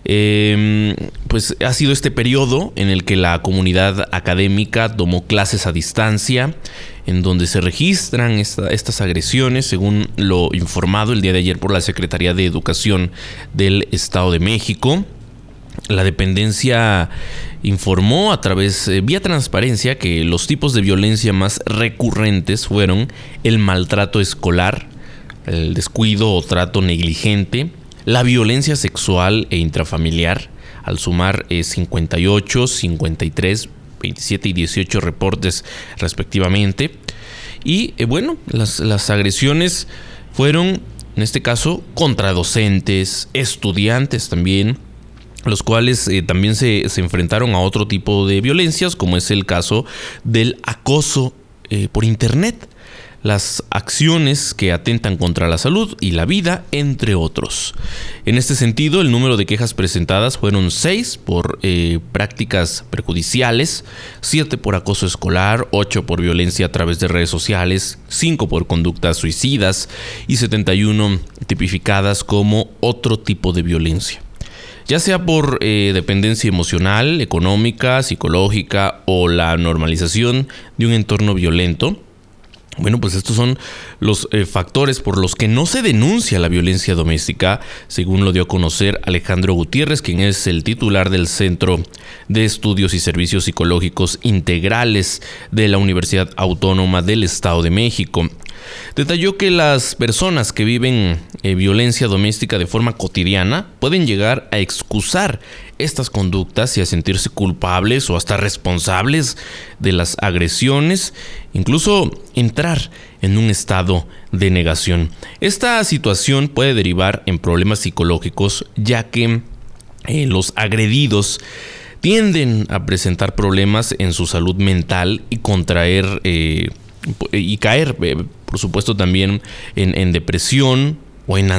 Em, pues ha sido este periodo en el que la comunidad académica tomó clases a distancia, en donde se registran estas agresiones, según lo informado el día de ayer por la Secretaría de Educación del Estado de México. La dependencia informó a través, eh, vía transparencia, que los tipos de violencia más recurrentes fueron el maltrato escolar, el descuido o trato negligente, la violencia sexual e intrafamiliar, al sumar 58, 53, 27 y 18 reportes respectivamente. Y eh, bueno, las, las agresiones fueron, en este caso, contra docentes, estudiantes también, los cuales eh, también se, enfrentaron a otro tipo de violencias, como es el caso del acoso eh, por Internet, las acciones que atentan contra la salud y la vida, entre otros. En este sentido, el número de quejas presentadas fueron 6 por eh, prácticas perjudiciales, 7 por acoso escolar, 8 por violencia a través de redes sociales, 5 por conductas suicidas y 71 tipificadas como otro tipo de violencia ya sea por eh, dependencia emocional, económica, psicológica o la normalización de un entorno violento. Bueno, pues estos son los eh, factores por los que no se denuncia la violencia doméstica, según lo dio a conocer Alejandro Gutiérrez, quien es el titular del Centro de Estudios y Servicios Psicológicos Integrales de la Universidad Autónoma del Estado de México. Detalló que las personas que viven eh, violencia doméstica de forma cotidiana pueden llegar a excusar estas conductas y a sentirse culpables o hasta responsables de las agresiones, incluso entrar en un estado de negación. Esta situación puede derivar en problemas psicológicos ya que eh, los agredidos tienden a presentar problemas en su salud mental y contraer eh, y caer por supuesto también en, depresión o en,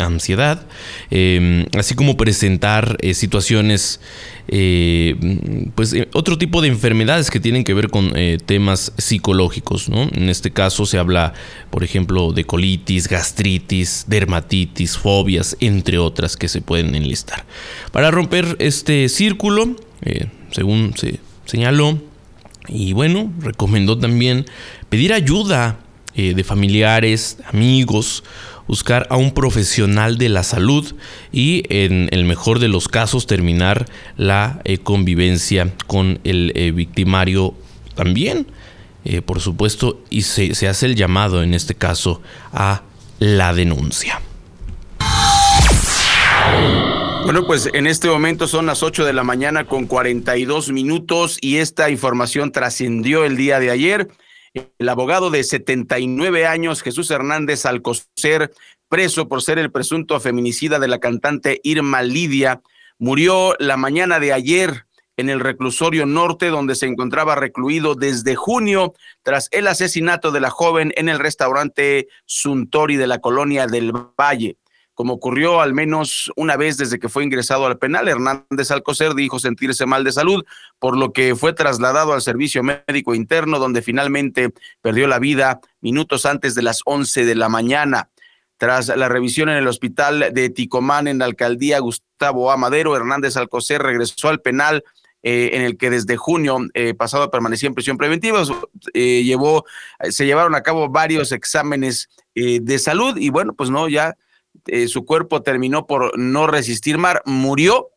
ansiedad, em, así como presentar eh, situaciones, eh, pues eh, otro tipo de enfermedades que tienen que ver con temas psicológicos. En este caso se habla, por ejemplo, de colitis, gastritis, dermatitis, fobias, entre otras que se pueden enlistar. Para romper este círculo, según se señaló, y bueno, recomendó también pedir ayuda de familiares, amigos, buscar a un profesional de la salud y en el mejor de los casos terminar la eh, convivencia con el eh, victimario también, por supuesto, y se, se hace el llamado en este caso a la denuncia. Bueno, pues en este momento son las 8 de la mañana con 42 minutos y esta información trascendió el día de ayer. El abogado de 79 años, Jesús Hernández Alcocer, preso por ser el presunto feminicida de la cantante Irma Lidia, murió la mañana de ayer en el reclusorio norte donde se encontraba recluido desde junio tras el asesinato de la joven en el restaurante Suntori de la colonia del Valle como ocurrió al menos una vez desde que fue ingresado al penal. Hernández Alcocer dijo sentirse mal de salud, por lo que fue trasladado al servicio médico interno, donde finalmente perdió la vida minutos antes de las 11 de la mañana. Tras la revisión en el hospital de Ticomán, en la alcaldía Gustavo Amadero, Hernández Alcocer regresó al penal eh, en el que desde junio eh, pasado permanecía en prisión preventiva. Eh, llevó, se llevaron a cabo varios exámenes de salud y bueno, pues no, ya eh, su cuerpo terminó por no resistir mar, murió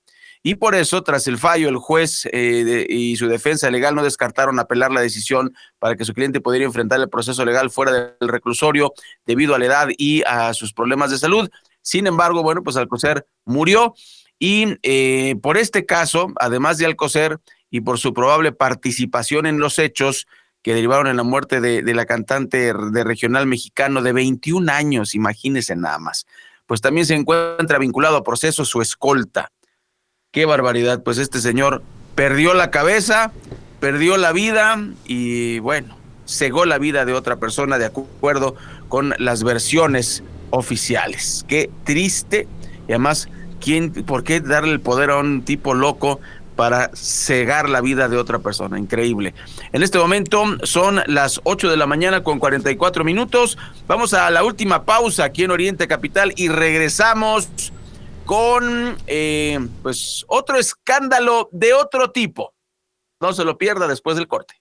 y por eso, tras el fallo, el juez eh, y su defensa legal no descartaron apelar la decisión para que su cliente pudiera enfrentar el proceso legal fuera del reclusorio debido a la edad y a sus problemas de salud. Sin embargo, bueno, pues Alcocer murió y eh, por este caso, además de Alcocer y por su probable participación en los hechos, que derivaron en la muerte de, la cantante de regional mexicano de 21 años, imagínense nada más. Pues también se encuentra vinculado a proceso su escolta. Qué barbaridad, pues este señor perdió la cabeza, perdió la vida y bueno, cegó la vida de otra persona de acuerdo con las versiones oficiales. Qué triste y además, ¿quién, ¿por qué darle el poder a un tipo loco para cegar la vida de otra persona. Increíble. En este momento son las 8 de la mañana con 44 minutos. Vamos a la última pausa aquí en Oriente Capital y regresamos con eh, pues otro escándalo de otro tipo. No se lo pierda después del corte.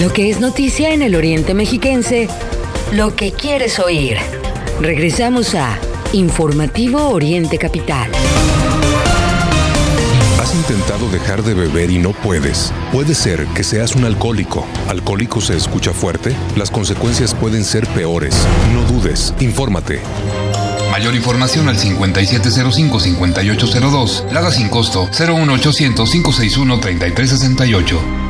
Lo que es noticia en el Oriente Mexiquense, lo que quieres oír. Regresamos a Informativo Oriente Capital. ¿Has intentado dejar de beber y no puedes? Puede ser que seas un alcohólico. ¿Alcohólico se escucha fuerte? Las consecuencias pueden ser peores. No dudes, infórmate. Mayor información al 5705-5802. Lada sin costo 01800-561-3368.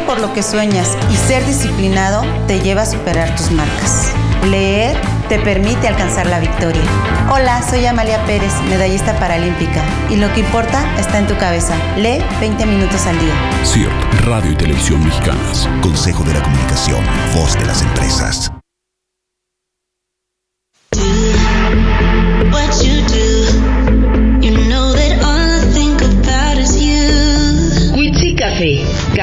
Por lo que sueñas y ser disciplinado te lleva a superar tus marcas. Leer te permite alcanzar la victoria. Hola, soy Amalia Pérez, medallista paralímpica, y lo que importa está en tu cabeza. Lee 20 minutos al día. CIRT, Radio y Televisión Mexicanas. Consejo de la Comunicación, voz de las empresas.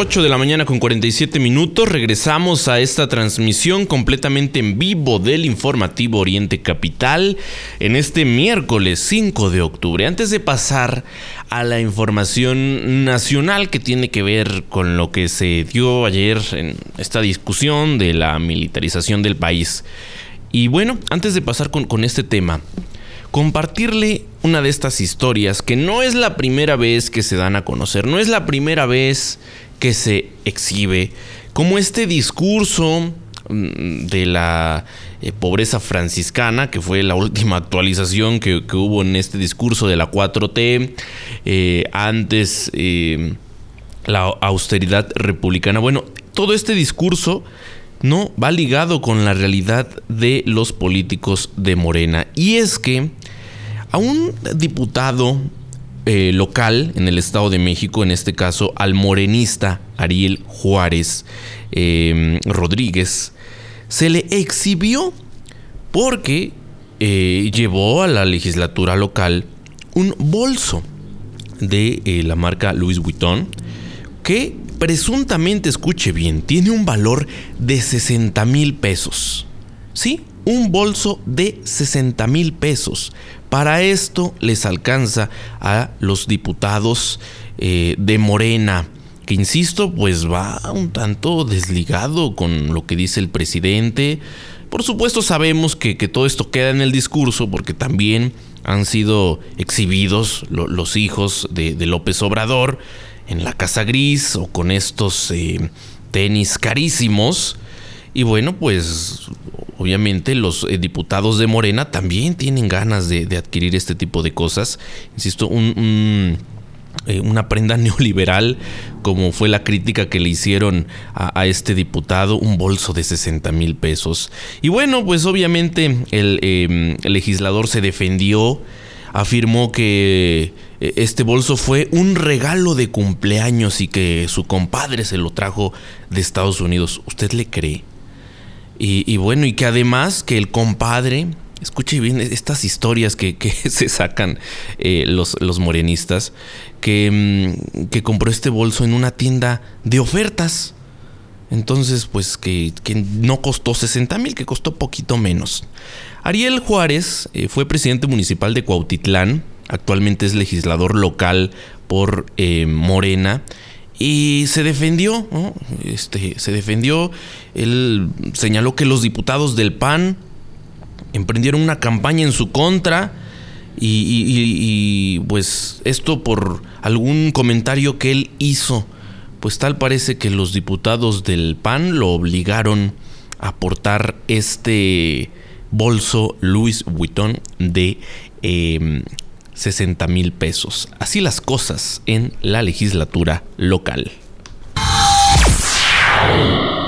8 de la mañana con 47 minutos, regresamos a esta transmisión completamente en vivo del informativo Oriente Capital en este miércoles 5 de octubre. Antes de pasar a la información nacional que tiene que ver con lo que se dio ayer en esta discusión de la militarización del país. Y bueno, antes de pasar con, con este tema, compartirle una de estas historias que no es la primera vez que se dan a conocer, no es la primera vez que se exhibe, como este discurso mm, de la eh, pobreza franciscana, que fue la última *laughs* actualización que, hubo en este discurso de la 4T, eh, antes eh, la austeridad republicana. Bueno, todo este discurso no va ligado con la realidad de los políticos de Morena. Y es que a un diputado eh, local en el Estado de México, en este caso al morenista Ariel Juárez em, Rodríguez, se le exhibió porque eh, llevó a la legislatura local un bolso de eh, la marca Louis Vuitton que presuntamente, escuche bien, tiene un valor de 60 mil pesos. ¿Sí? Un bolso de 60 mil pesos. Para esto les alcanza a los diputados eh, de Morena, que insisto, pues va un tanto desligado con lo que dice el presidente. Por supuesto sabemos que, todo esto queda en el discurso porque también han sido exhibidos los hijos de, López Obrador en la Casa Gris o con estos eh, tenis carísimos. Y bueno, pues obviamente los eh, diputados de Morena también tienen ganas de, adquirir este tipo de cosas. Insisto, un, eh, una prenda *laughs* neoliberal, como fue la crítica que le hicieron a, este diputado, un bolso de 60 mil pesos. Y bueno, pues obviamente el, em, el legislador se defendió, afirmó que eh, este bolso fue un regalo de cumpleaños y que su compadre se lo trajo de Estados Unidos. ¿Usted le cree? Y, bueno, y que además que el compadre, escuche bien estas historias que, *laughs* se sacan eh, los, los, morenistas, que, mm, que, compró este bolso en una tienda de ofertas. Entonces, pues que, no costó 60 mil, que costó poquito menos. Ariel Juárez eh, fue presidente municipal de Cuautitlán, actualmente es legislador local por eh, Morena y se defendió, este, se defendió, él señaló que los diputados del PAN emprendieron una campaña en su contra y, pues esto por algún comentario que él hizo, pues tal parece que los diputados del PAN lo obligaron a portar este bolso Louis Vuitton de em, 60 mil pesos. Así las cosas en la legislatura local.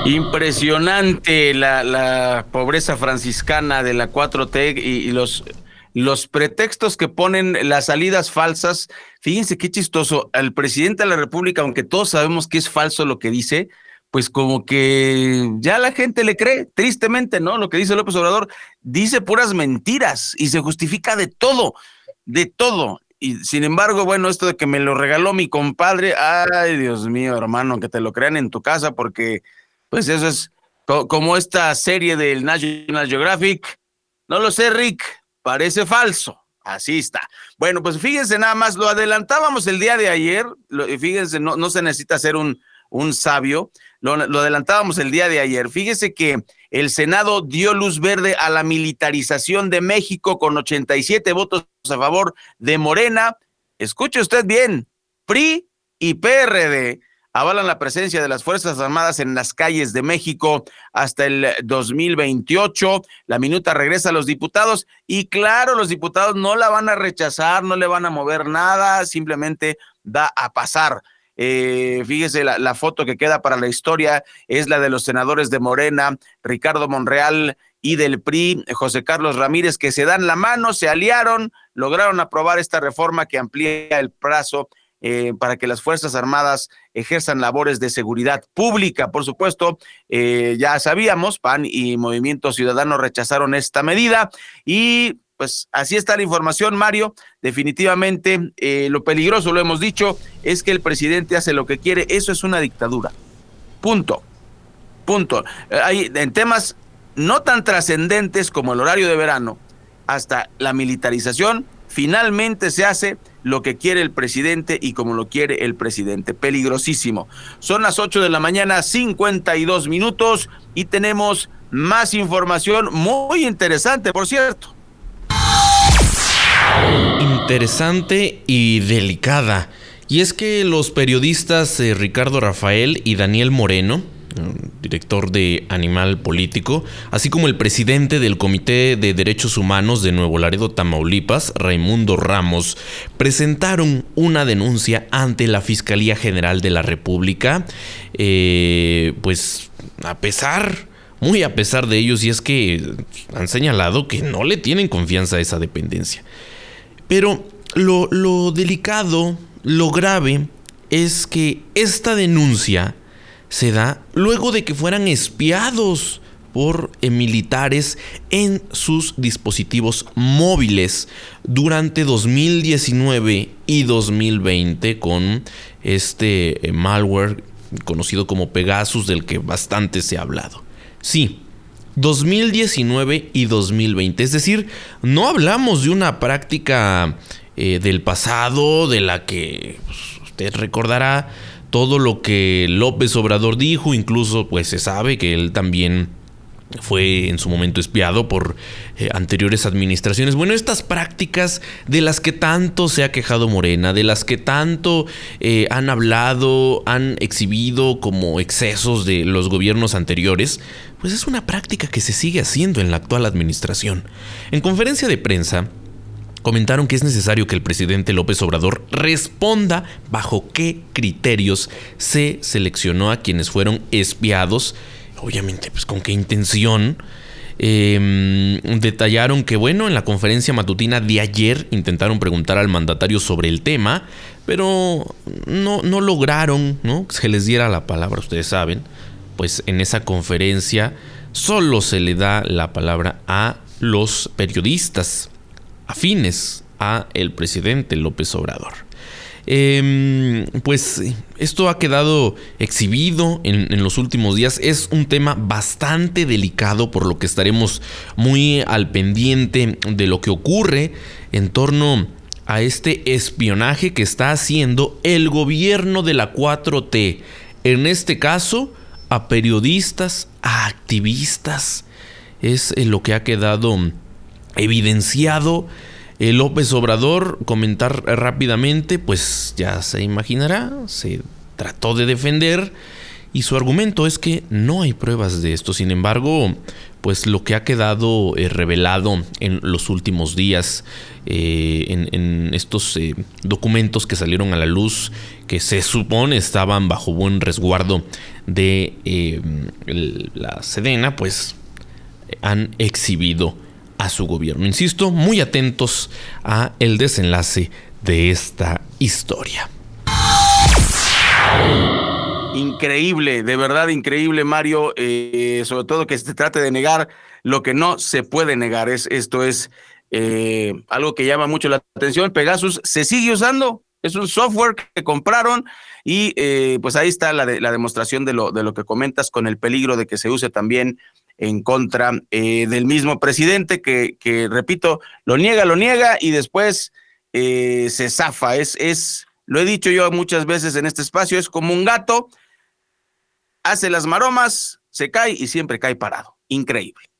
Impresionante la, pobreza franciscana de la 4T y, los, los pretextos que ponen las salidas falsas. Fíjense qué chistoso. El presidente de la República, aunque todos sabemos que es falso lo que dice, pues como que ya la gente le cree, tristemente, ¿no? Lo que dice López Obrador, dice puras mentiras y se justifica de todo de todo. Y sin embargo, bueno, esto de que me lo regaló mi compadre, ay Dios mío, hermano, que te lo crean en tu casa, porque pues eso es como esta serie del National Geographic. No lo sé, Rick, parece falso. Así está. Bueno, pues fíjense nada más, lo adelantábamos el día de ayer, fíjense, no, no se necesita ser un, un sabio, lo, adelantábamos el día de ayer. Fíjese que el Senado dio luz verde a la militarización de México con 87 votos a favor de Morena. Escuche usted bien, PRI y PRD avalan la presencia de las Fuerzas Armadas en las calles de México hasta el 2028. La minuta regresa a los diputados y claro, los diputados no la van a rechazar, no le van a mover nada, simplemente va a pasar. Eh, fíjese, la, foto que queda para la historia es la de los senadores de Morena, Ricardo Monreal y del PRI, José Carlos Ramírez, que se dan la mano, se aliaron, lograron aprobar esta reforma que amplía el plazo eh, para que las Fuerzas Armadas ejerzan labores de seguridad pública. Por supuesto, eh, ya sabíamos, PAN y Movimiento Ciudadano rechazaron esta medida y pues así está la información, Mario. Definitivamente eh, lo peligroso, lo hemos dicho, es que el presidente hace lo que quiere. Eso es una dictadura. Punto. Punto. Eh, hay, en temas no tan trascendentes como el horario de verano, hasta la militarización, finalmente se hace lo que quiere el presidente y como lo quiere el presidente. Peligrosísimo. Son las 8 de la mañana, 52 minutos y tenemos más información muy interesante, por cierto interesante y delicada. Y es que los periodistas eh, Ricardo Rafael y Daniel Moreno, director de Animal Político, así como el presidente del Comité de Derechos Humanos de Nuevo Laredo, Tamaulipas, Raimundo Ramos, presentaron una denuncia ante la Fiscalía General de la República, eh, pues a pesar muy a pesar de ellos, y es que han señalado que no le tienen confianza a esa dependencia. Pero lo, delicado, lo grave, es que esta denuncia se da luego de que fueran espiados por eh, militares en sus dispositivos móviles durante 2019 y 2020 con este eh, malware conocido como Pegasus del que bastante se ha hablado. Sí, 2019 y 2020. Es decir, no hablamos de una práctica eh, del pasado de la que pues, usted recordará todo lo que López Obrador dijo, incluso pues se sabe que él también fue en su momento espiado por eh, anteriores administraciones. Bueno, estas prácticas de las que tanto se ha quejado Morena, de las que tanto eh, han hablado, han exhibido como excesos de los gobiernos anteriores, pues es una práctica que se sigue haciendo en la actual administración. En conferencia de prensa, comentaron que es necesario que el presidente López Obrador responda bajo qué criterios se seleccionó a quienes fueron espiados, obviamente pues con qué intención. Em, detallaron que, bueno, en la conferencia matutina de ayer intentaron preguntar al mandatario sobre el tema, pero no, no lograron ¿no? que se les diera la palabra, ustedes saben, pues en esa conferencia solo se le da la palabra a los periodistas afines a el presidente López Obrador. Em, pues esto ha quedado exhibido en, en, los últimos días. Es un tema bastante delicado, por lo que estaremos muy al pendiente de lo que ocurre en torno a este espionaje que está haciendo el gobierno de la 4T. En este caso, a periodistas, a activistas. Es eh, lo que ha quedado evidenciado. López Obrador, comentar rápidamente, pues ya se imaginará, se trató de defender y su argumento es que no hay pruebas de esto. Sin embargo, pues lo que ha quedado eh, revelado en los últimos días, eh, en, estos eh, documentos que salieron a la luz, que se supone estaban bajo buen resguardo de la Sedena, pues han exhibido a su gobierno. Insisto, muy atentos a el desenlace de esta historia. Increíble, de verdad increíble, Mario. Eh, sobre todo que se trate de negar lo que no se puede negar. Es, esto es eh, algo que llama mucho la atención. Pegasus se sigue usando. Es un software que compraron y eh, pues ahí está la, demostración de lo, de lo que comentas con el peligro de que se use también en contra eh, del mismo presidente que, que, repito, lo niega, lo niega y después se zafa. Es, es, lo he dicho yo muchas veces en este espacio, es como un gato, hace las maromas, se cae y siempre cae parado. Increíble.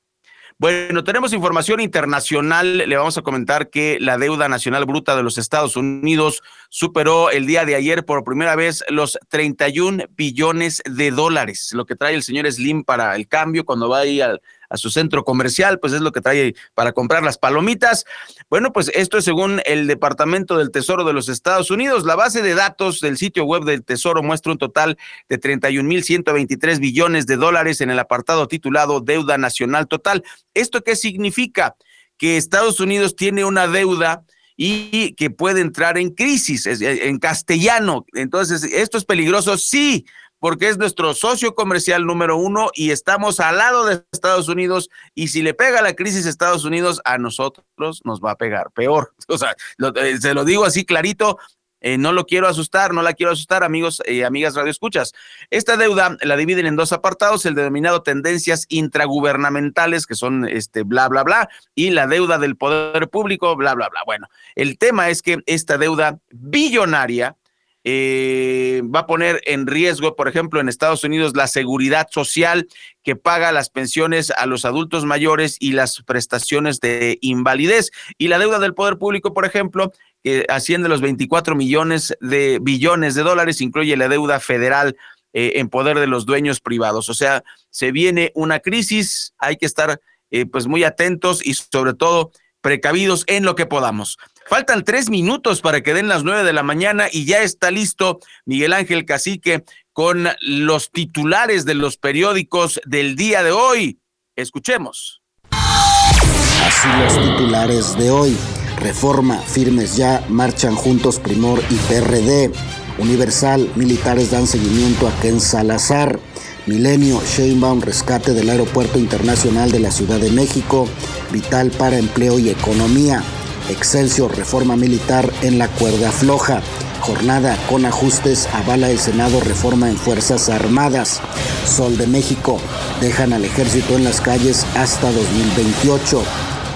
Bueno, tenemos información internacional. Le vamos a comentar que la deuda nacional bruta de los Estados Unidos superó el día de ayer por primera vez los 31 billones de dólares, lo que trae el señor Slim para el cambio cuando va ahí al, a su centro comercial, pues es lo que trae para comprar las palomitas. Bueno, pues esto es según el Departamento del Tesoro de los Estados Unidos. La base de datos del sitio web del Tesoro muestra un total de 31.123 billones de dólares en el apartado titulado Deuda Nacional Total. ¿Esto qué significa? Que Estados Unidos tiene una deuda y que puede entrar en crisis, en castellano. Entonces, ¿esto es peligroso? Sí, porque es nuestro socio comercial número uno y estamos al lado de Estados Unidos y si le pega la crisis a Estados Unidos, a nosotros nos va a pegar peor. *laughs* O sea, eh, se lo digo así clarito, eh, no lo quiero asustar, no la quiero asustar, amigos y amigas radioescuchas. Esta deuda la dividen en dos apartados, el denominado tendencias intragubernamentales, que son este bla, bla, bla, y la deuda del poder público, bla, bla, bla. Bueno, el tema es que esta deuda billonaria eh, va a poner en riesgo, por ejemplo, en Estados Unidos, la seguridad social que paga las pensiones a los adultos mayores y las prestaciones de invalidez. Y la deuda del poder público, por ejemplo, que asciende los 24 millones de billones de dólares, incluye la deuda federal eh, en poder de los dueños privados. O sea, se viene una crisis, hay que estar eh, pues muy atentos y sobre todo precavidos en lo que podamos. Faltan tres minutos para que den las nueve de la mañana y ya está listo Miguel Ángel Cacique con los titulares de los periódicos del día de hoy. Escuchemos. Así los titulares de hoy. Reforma, firmes ya, marchan juntos Primor y PRD. Universal, militares dan seguimiento a Ken Salazar. Milenio, Sheinbaum, rescate del Aeropuerto Internacional de la Ciudad de México, vital para empleo y economía. Excelsior, reforma militar en la cuerda floja. Jornada con ajustes, avala el Senado reforma en Fuerzas Armadas. Sol de México, dejan al ejército en las calles hasta 2028.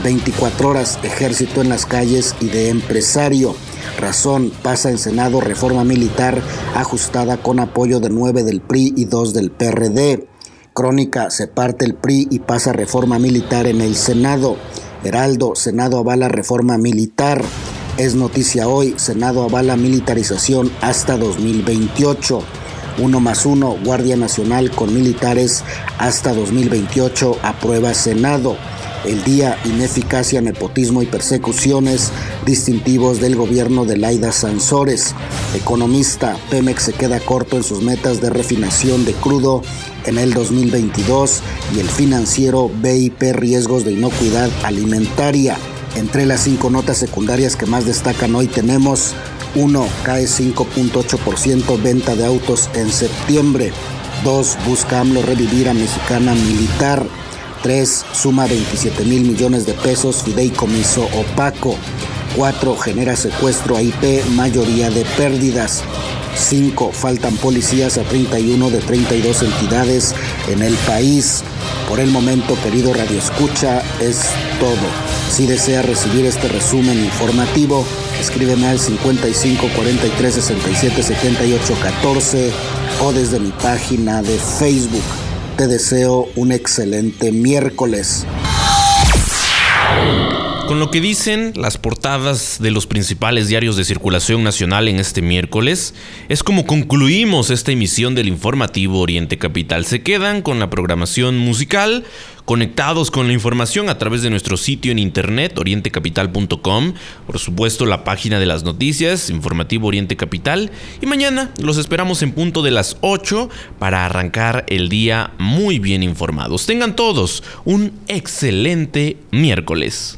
24 horas, ejército en las calles y de empresario. Razón, pasa en Senado reforma militar ajustada con apoyo de 9 del PRI y 2 del PRD. Crónica, se parte el PRI y pasa reforma militar en el Senado. Heraldo, Senado avala reforma militar. Es noticia hoy, Senado avala militarización hasta 2028. Uno más uno, Guardia Nacional con militares hasta 2028, aprueba Senado. El día, ineficacia, nepotismo y persecuciones distintivos del gobierno de Laida Sansores. Economista, Pemex se queda corto en sus metas de refinación de crudo en el 2022 y el financiero BIP riesgos de inocuidad alimentaria. Entre las cinco notas secundarias que más destacan hoy tenemos 1. Cae 5.8% venta de autos en septiembre. 2. Busca AMLO revivir a Mexicana Militar. 3. Suma 27 mil millones de pesos fideicomiso opaco. 4. Genera secuestro a IP, mayoría de pérdidas. 5. Faltan policías a 31 de 32 entidades en el país. Por el momento, querido Radio Escucha, es todo. Si desea recibir este resumen informativo, escríbeme al 55 43 67 78 14 o desde mi página de Facebook. Te deseo un excelente miércoles. Con lo que dicen las portadas de los principales diarios de circulación nacional en este miércoles, es como concluimos esta emisión del informativo Oriente Capital. Se quedan con la programación musical, conectados con la información a través de nuestro sitio en internet orientecapital.com, por supuesto la página de las noticias, informativo Oriente Capital, y mañana los esperamos en punto de las 8 para arrancar el día muy bien informados. Tengan todos un excelente miércoles.